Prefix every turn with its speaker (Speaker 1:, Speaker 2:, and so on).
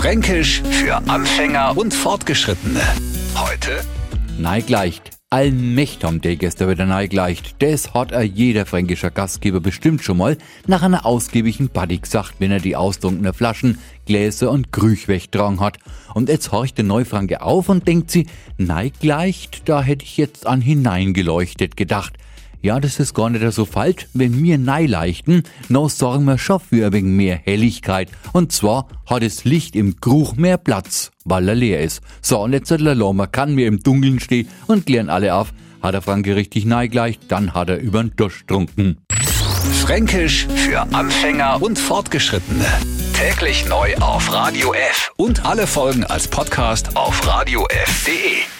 Speaker 1: Fränkisch für Anfänger und Fortgeschrittene. Heute
Speaker 2: Neigleicht. Allmächt haben die gestern wieder neigleicht. Das hat a jeder fränkischer Gastgeber bestimmt schon mal nach einer ausgiebigen Buddy gesagt, wenn er die ausdrunkene Flaschen, Gläser und Grüch wegtragen hat. Und jetzt horcht der Neufranke auf und denkt sie, neigleicht, da hätte ich jetzt an hineingeleuchtet gedacht. Ja, das ist gar nicht so falsch. Wenn wir neileichten, no sorgen wir schon für wenig mehr Helligkeit. Und zwar hat das Licht im Kruch mehr Platz, weil er leer ist. So, und jetzt man kann mir im Dunkeln stehen und klären alle auf. Hat der Franke richtig neigleicht, dann hat er übern Dusch trunken.
Speaker 1: Fränkisch für Anfänger und Fortgeschrittene. Täglich neu auf Radio F und alle Folgen als Podcast auf radiof.de.